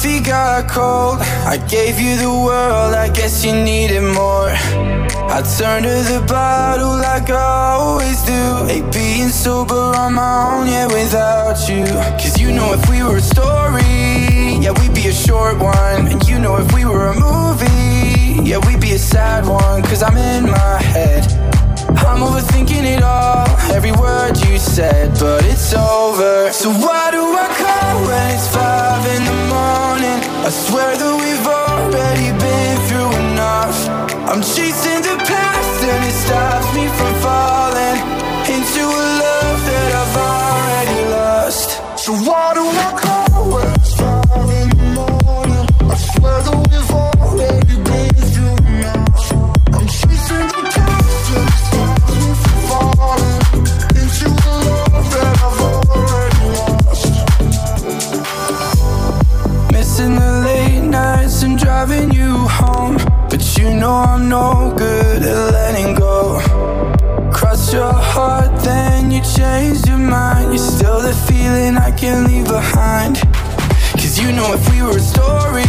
Coffee got cold. I gave you the world, I guess you needed more. I turned to the bottle like I always do. Ain't being sober on my own, yeah, without you. Cause you know if we were a story, yeah, we'd be a short one. And you know if we were a movie, yeah, we'd be a sad one. Cause I'm in my head. I'm overthinking it all, every word you said, but it's over. So why do I call when it's five in the morning? I swear that we've already been through enough. I'm chasing the past and it stops me from falling into a love that I've already lost. So why do I know if we were a story,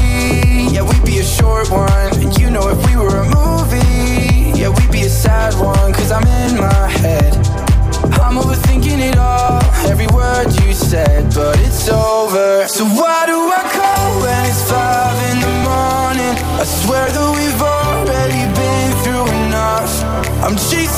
yeah, we'd be a short one. And you know if we were a movie, yeah, we'd be a sad one. Cause I'm in my head. I'm overthinking it all, every word you said, but it's over. So why do I call when it's five in the morning? I swear that we've already been through enough. I'm chasing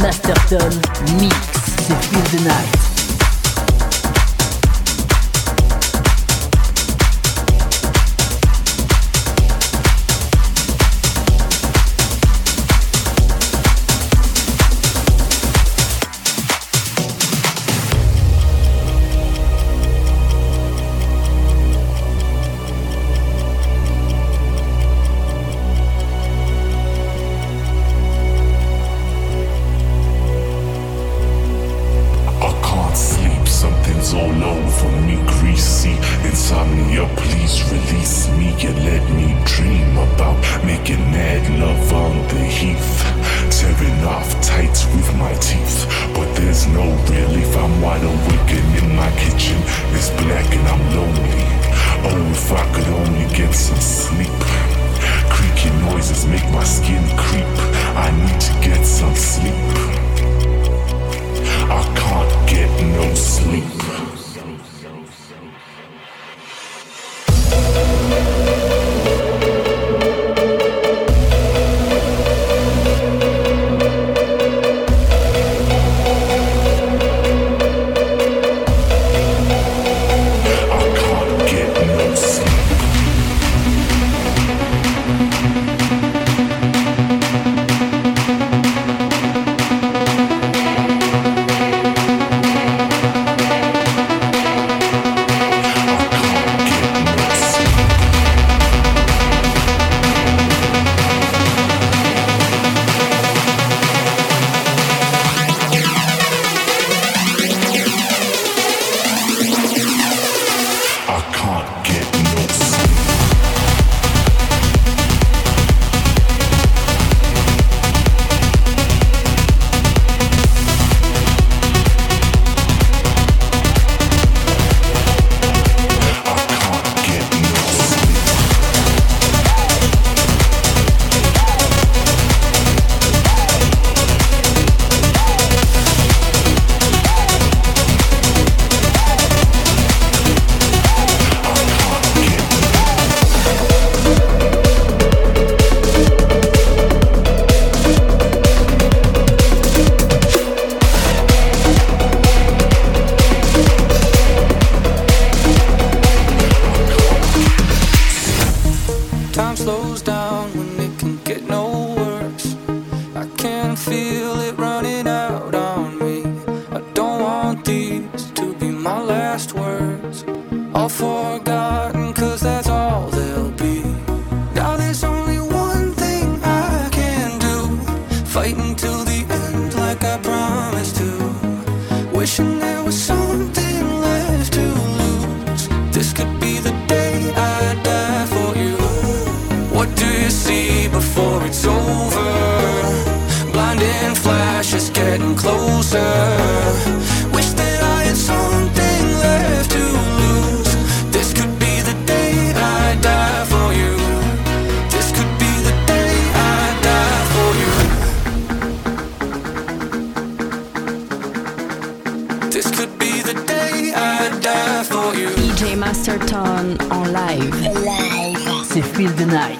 Master Tom Mix. C'est Feel the Night. slows down. C'est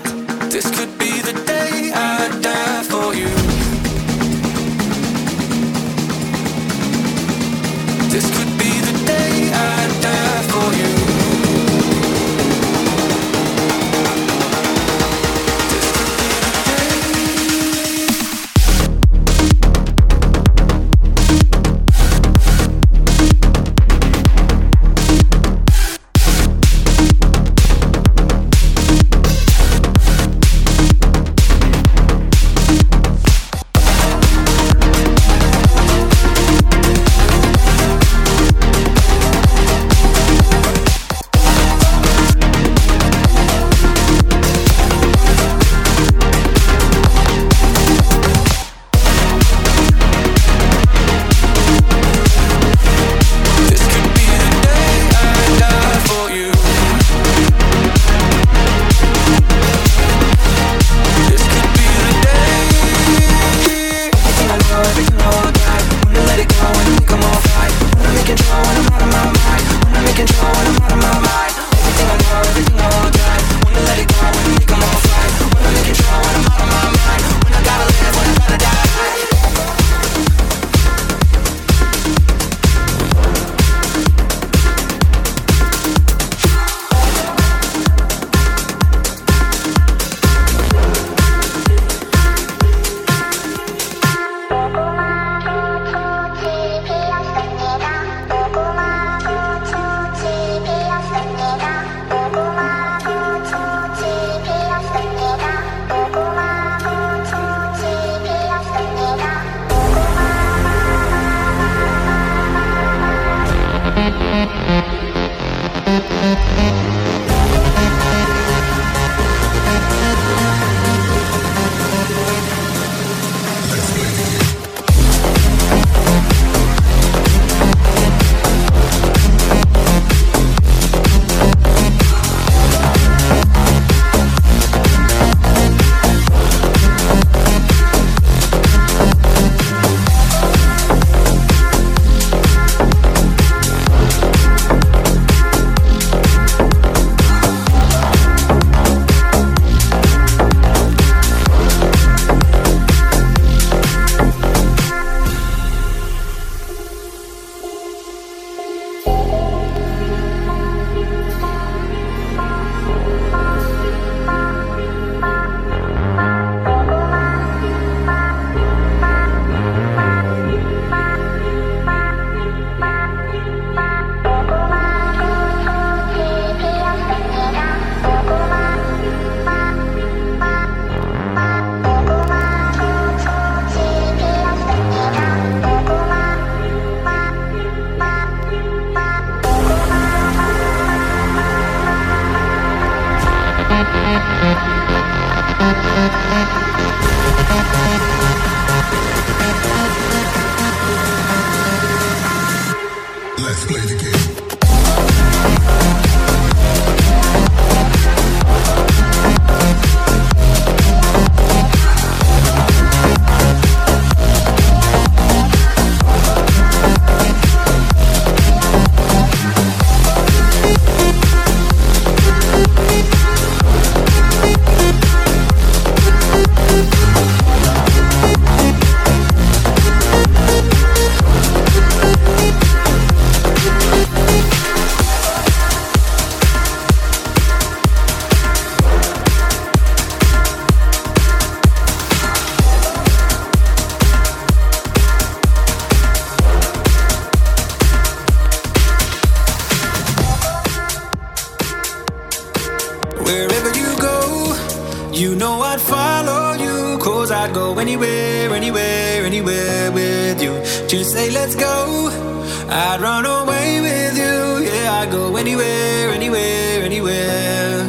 I'd run away with you. Yeah, I'd go anywhere, anywhere, anywhere,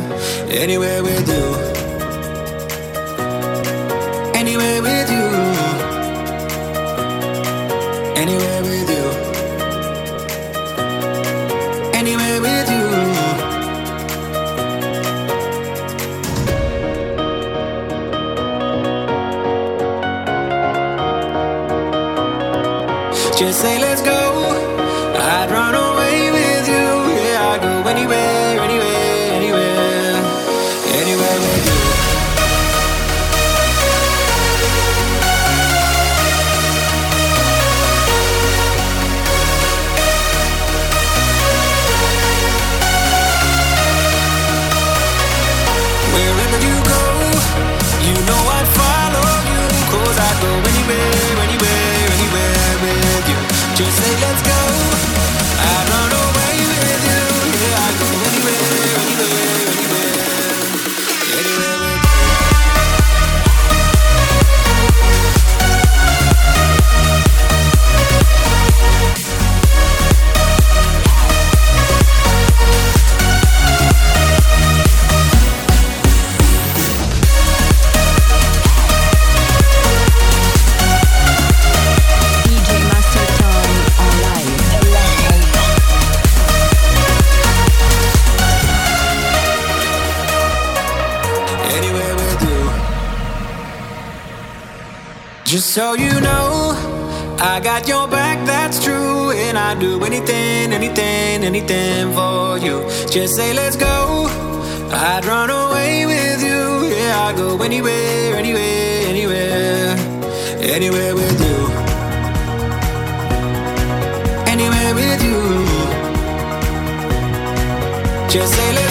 anywhere with you. So you know, I got your back, that's true. And I do anything, anything, anything for you. Just say, let's go. I'd run away with you. Yeah, I'd go anywhere, anywhere, anywhere, anywhere with you. Anywhere with you. Just say, let's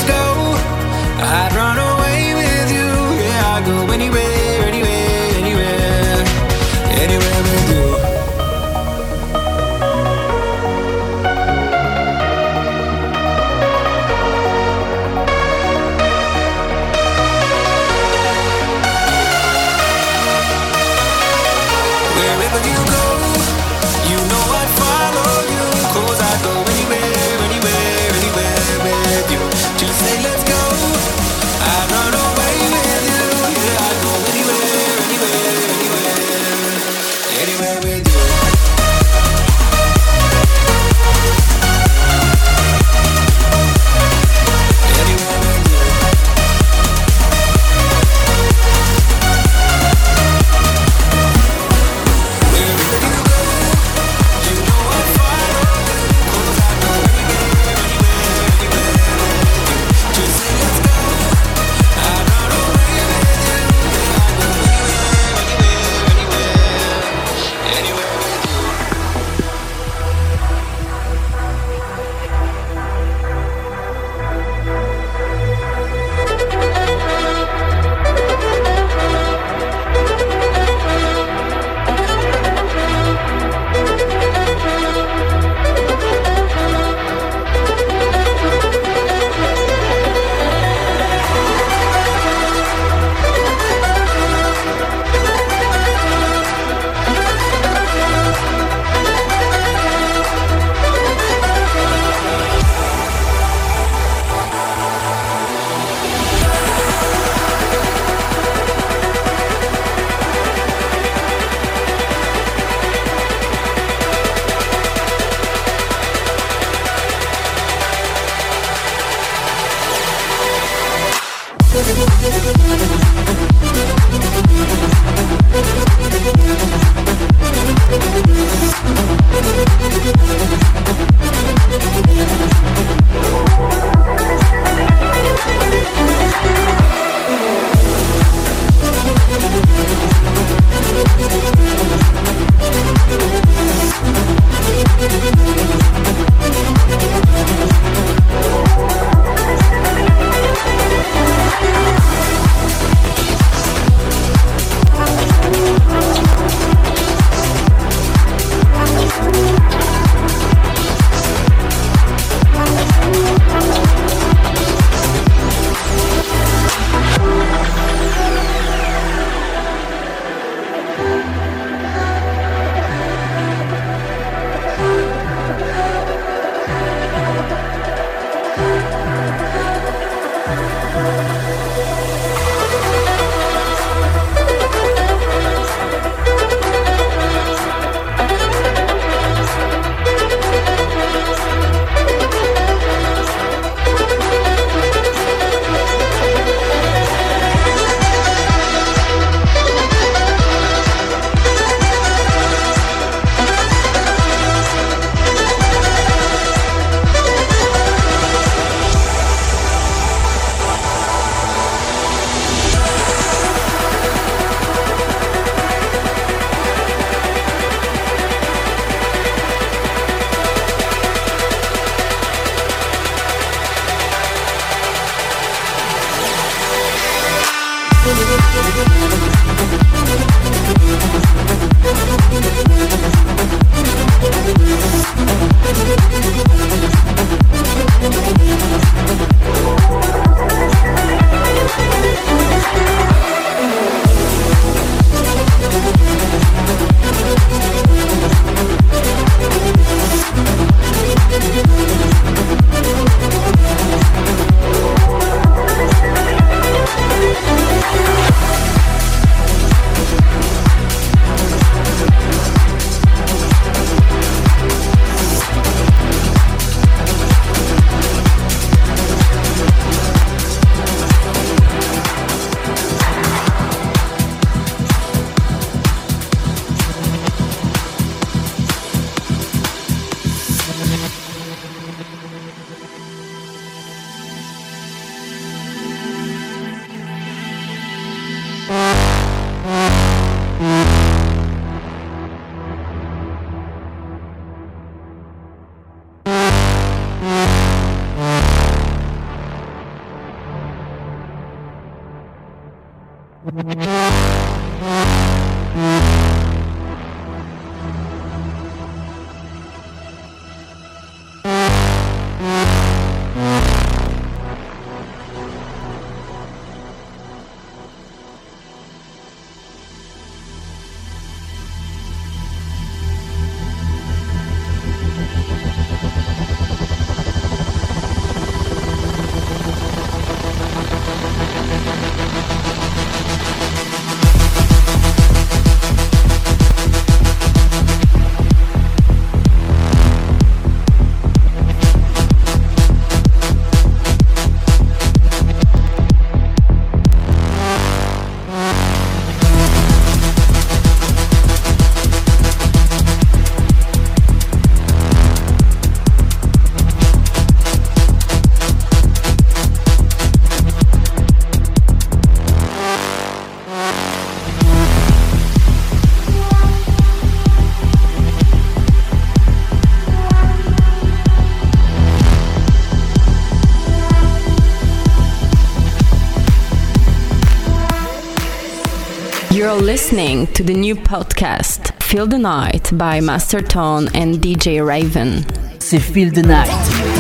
listening to the new podcast Feel the Night by Master Tone and DJ Raven. C'est Feel the Night.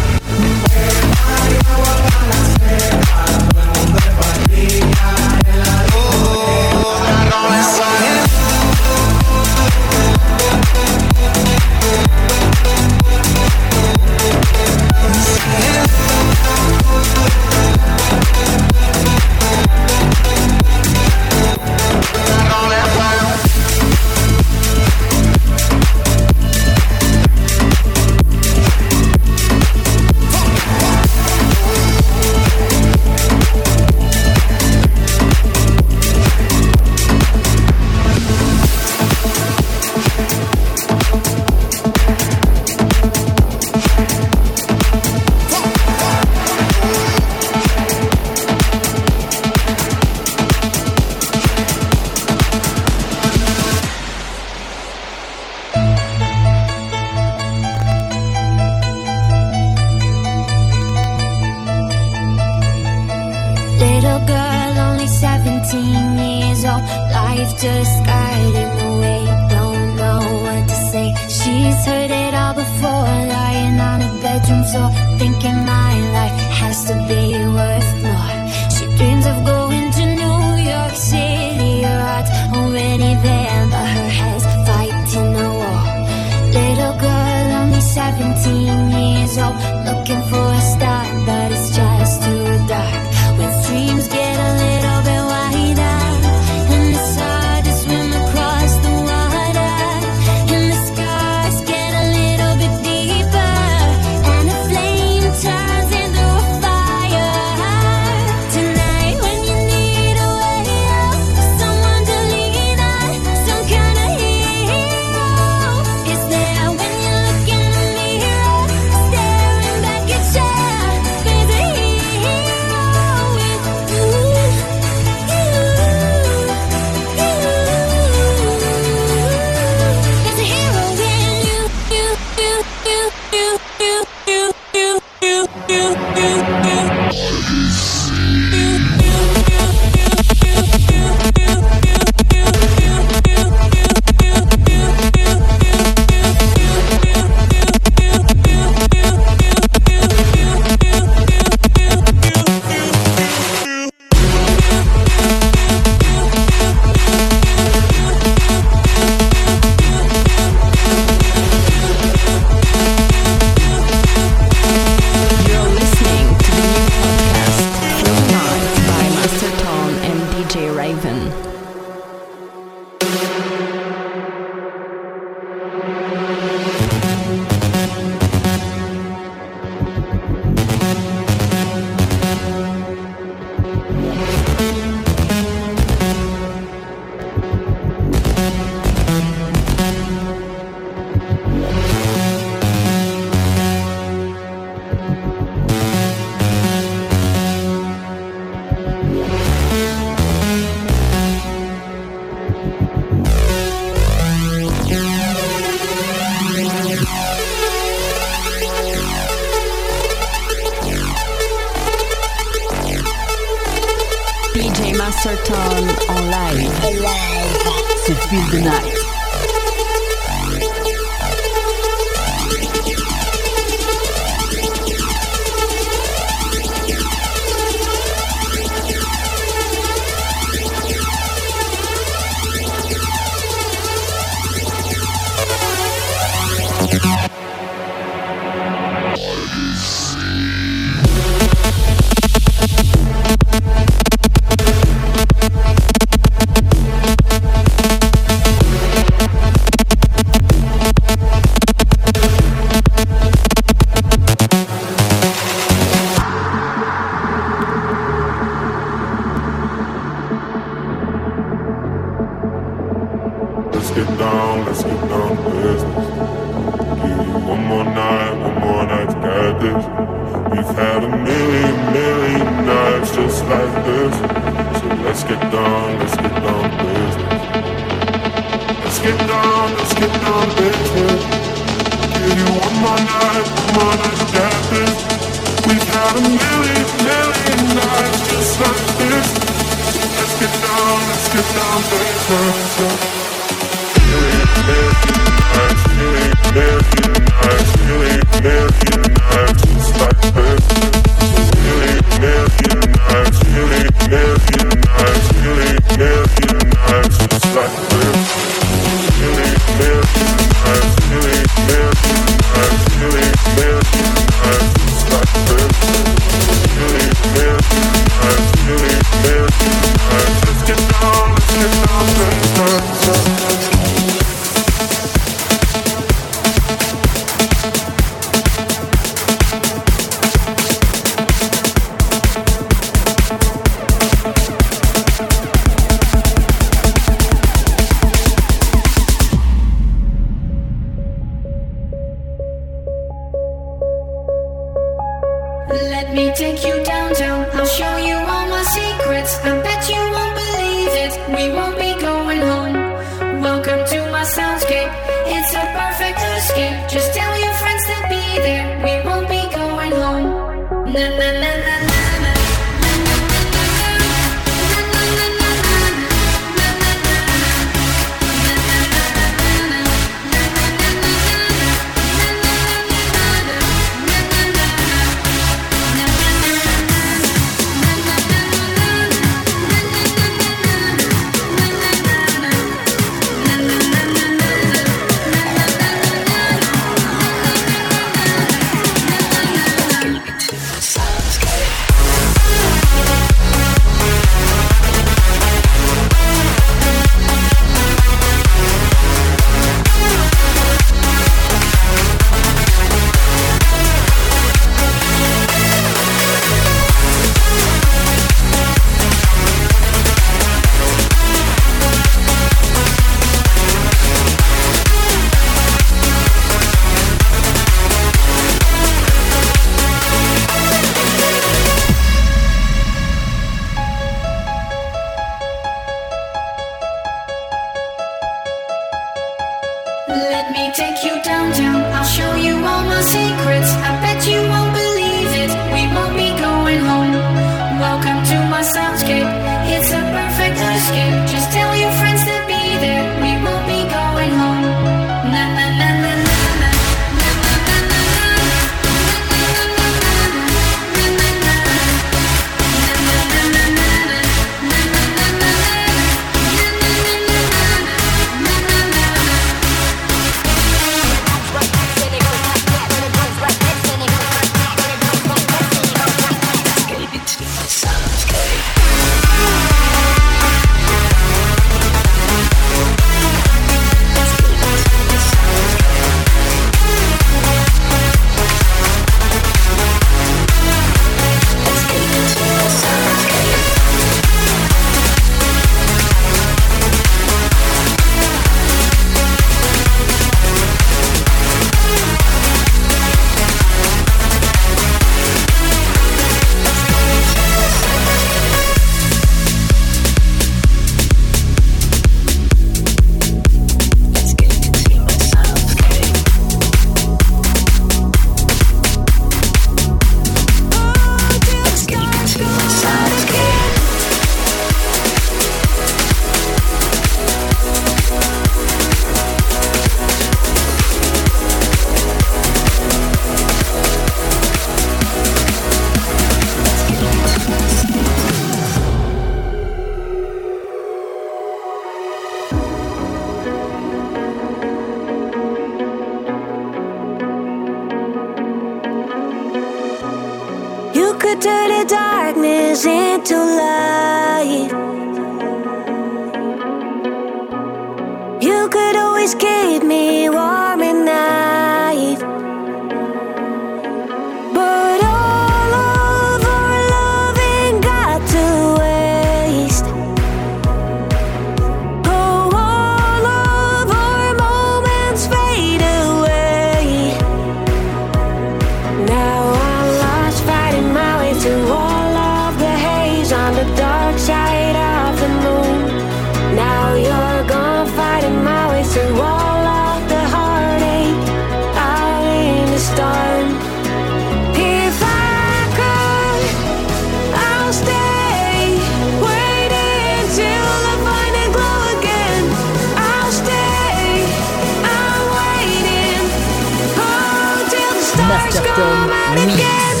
As you I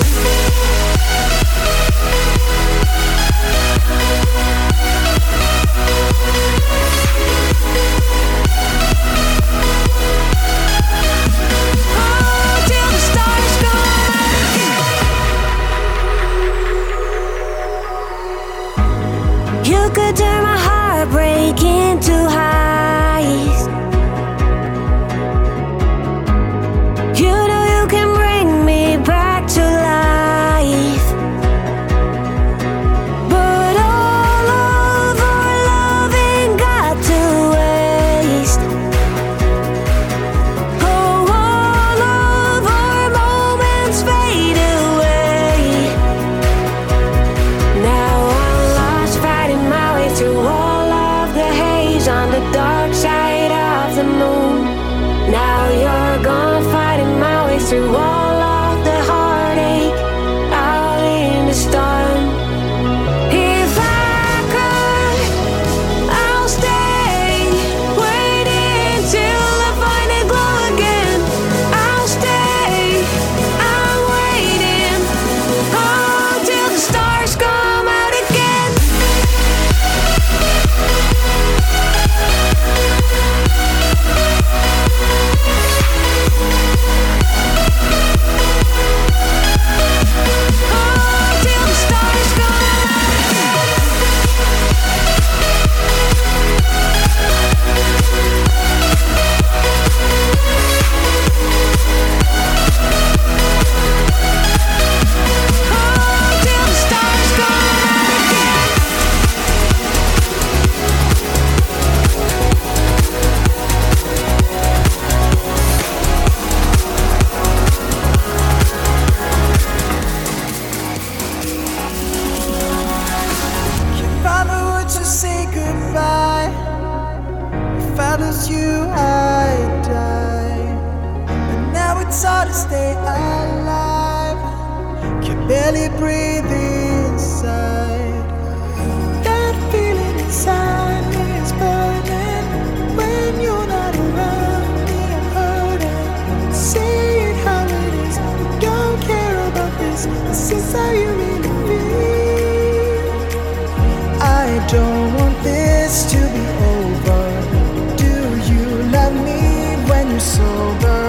when you're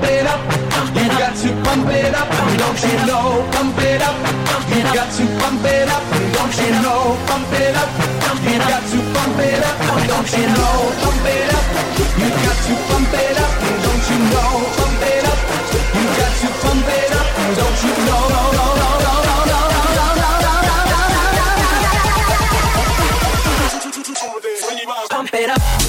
bump it up. You got to bump it up. Don't you know, bump it up. You got to bump it up. Don't you know, bump it up. You got to bump it up. Don't you know, bump it up. You got to bump it up. Don't you know, bump it up. You got to bump it up. Don't you know? Pump it up.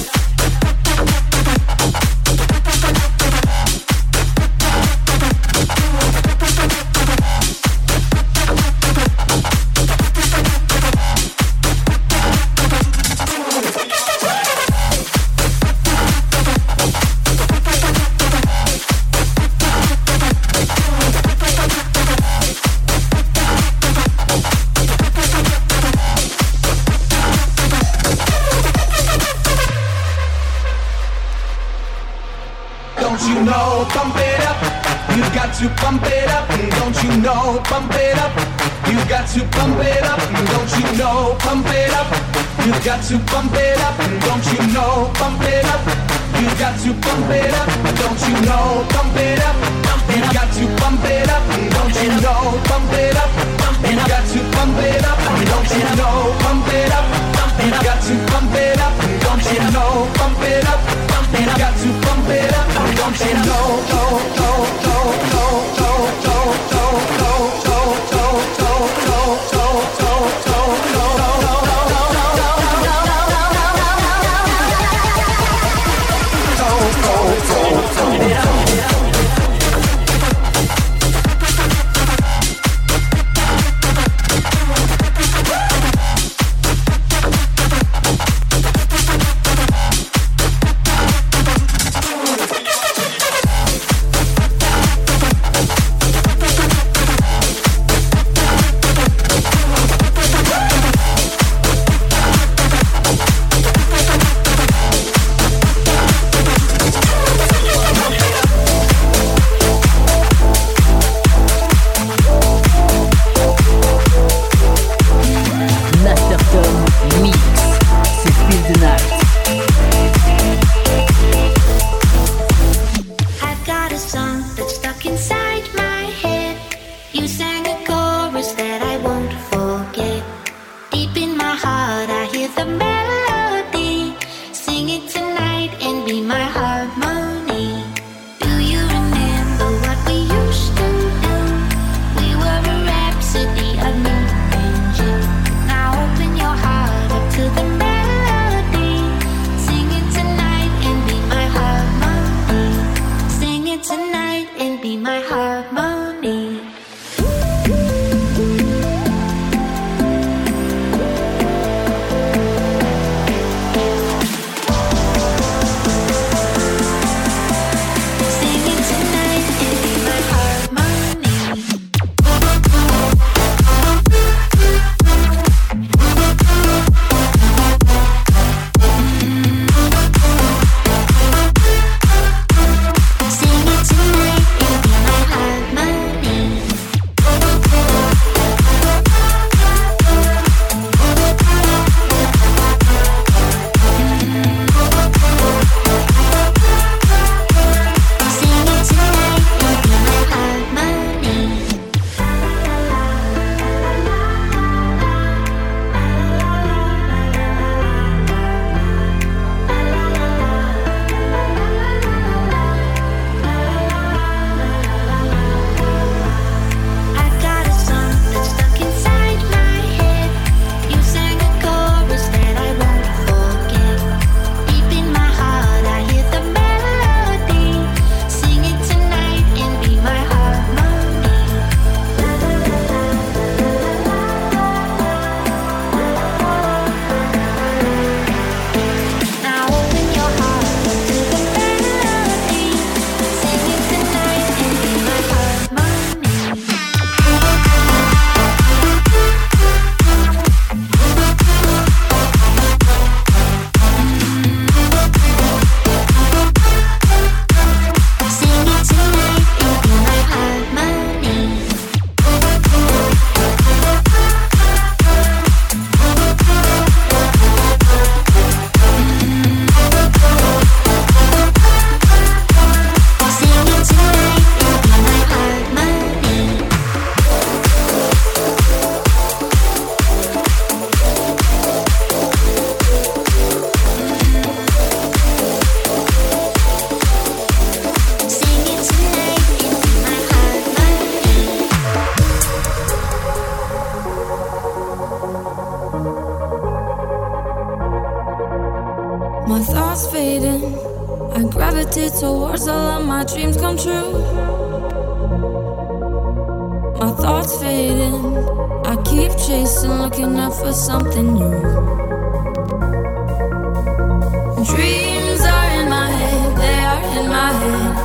My thoughts fading. I gravitate towards all of my dreams come true. My thoughts fading. I keep chasing, looking up for something new. Dreams are in my head, they are in my head.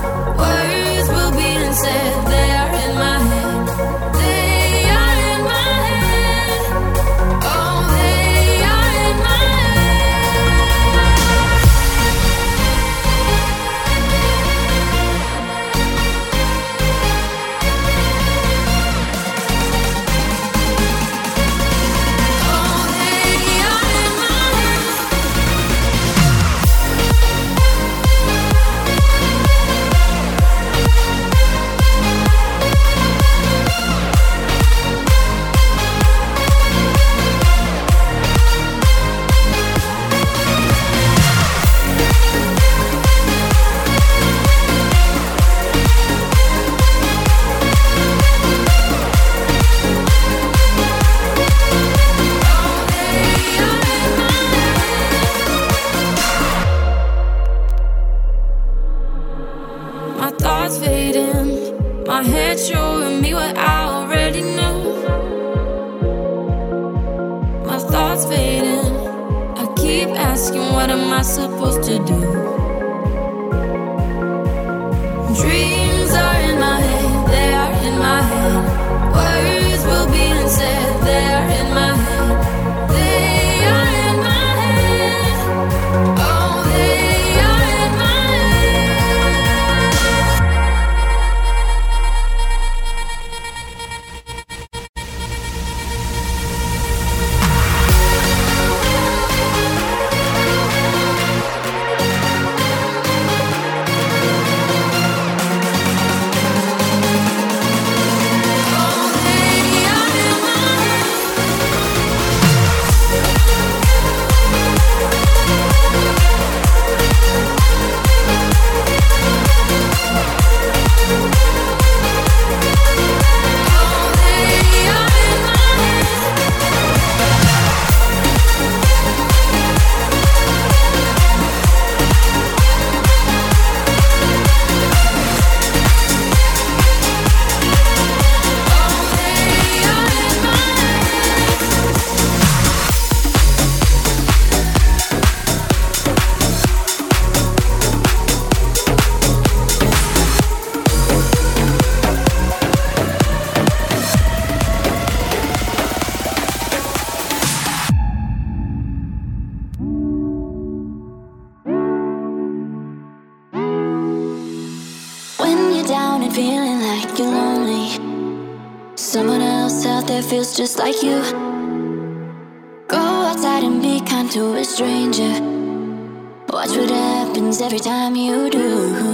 just like you. Go outside and be kind to a stranger. Watch what happens every time you do.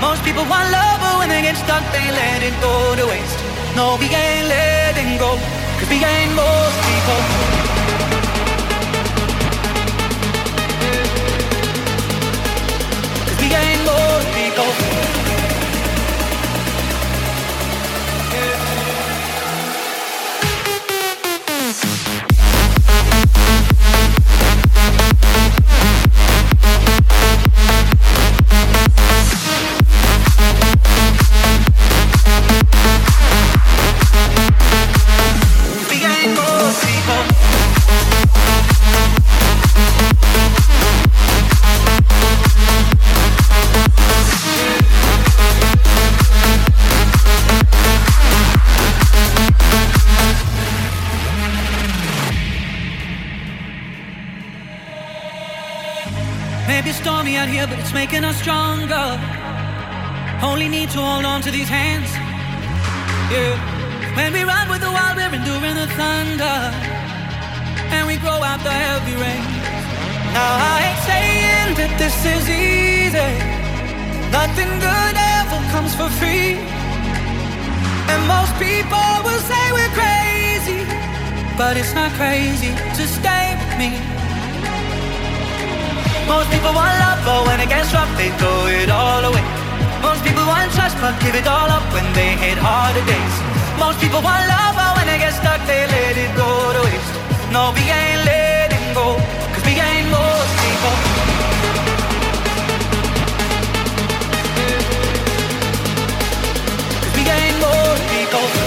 Most people want love, but when they get stuck, they let it go to waste. No, we ain't letting go, cause we ain't most people. Cause we ain't most people. not crazy to stay with me. Most people want love, but when it gets rough, they throw it all away. Most people want trust, but give it all up when they hit harder days. Most people want love, but when they get stuck, they let it go to waste. No, we ain't letting go, cause we ain't most people. Cause we ain't most people.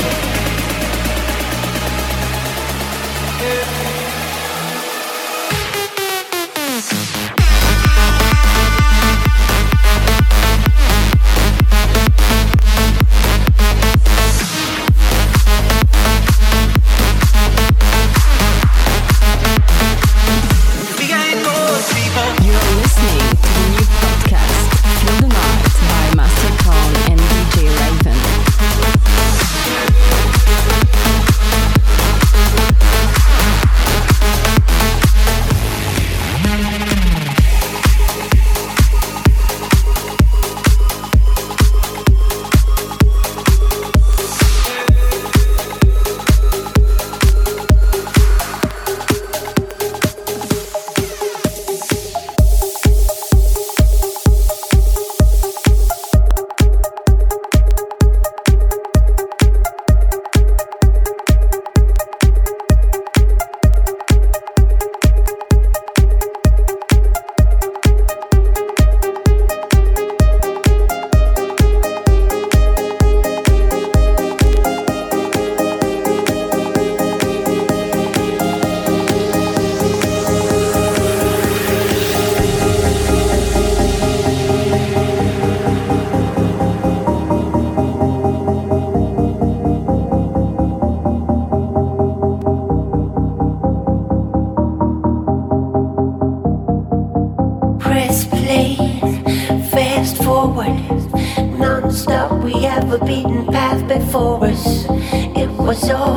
what's up?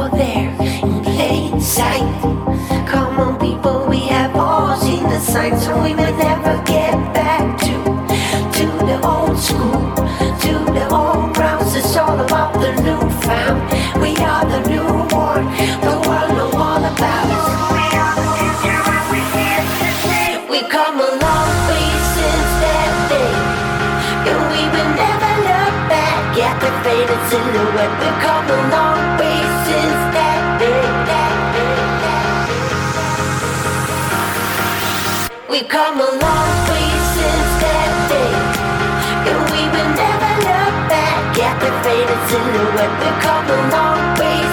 like they come a long always